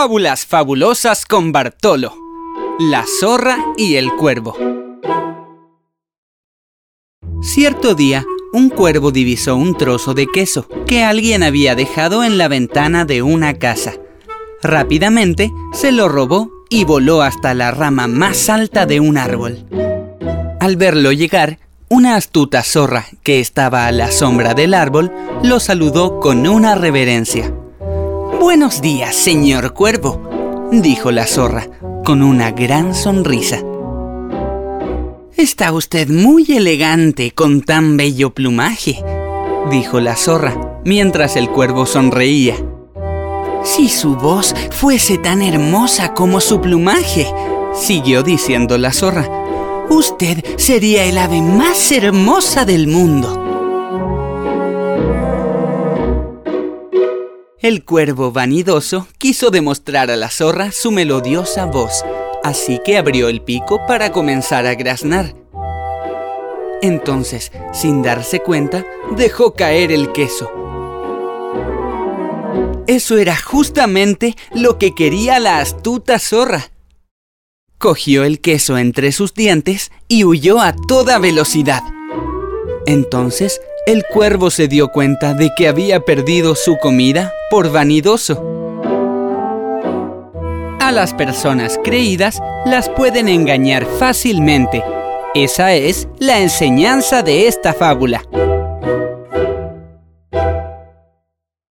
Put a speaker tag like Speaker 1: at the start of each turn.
Speaker 1: Fábulas fabulosas con Bartolo. La zorra y el cuervo. Cierto día, un cuervo divisó un trozo de queso que alguien había dejado en la ventana de una casa. Rápidamente se lo robó y voló hasta la rama más alta de un árbol. Al verlo llegar, una astuta zorra que estaba a la sombra del árbol lo saludó con una reverencia. Buenos días, señor cuervo, dijo la zorra con una gran sonrisa. Está usted muy elegante con tan bello plumaje, dijo la zorra mientras el cuervo sonreía. Si su voz fuese tan hermosa como su plumaje, siguió diciendo la zorra, usted sería el ave más hermosa del mundo. El cuervo vanidoso quiso demostrar a la zorra su melodiosa voz, así que abrió el pico para comenzar a graznar. Entonces, sin darse cuenta, dejó caer el queso. Eso era justamente lo que quería la astuta zorra. Cogió el queso entre sus dientes y huyó a toda velocidad. Entonces el cuervo se dio cuenta de que había perdido su comida por vanidoso. A las personas creídas las pueden engañar fácilmente. Esa es la enseñanza de esta fábula.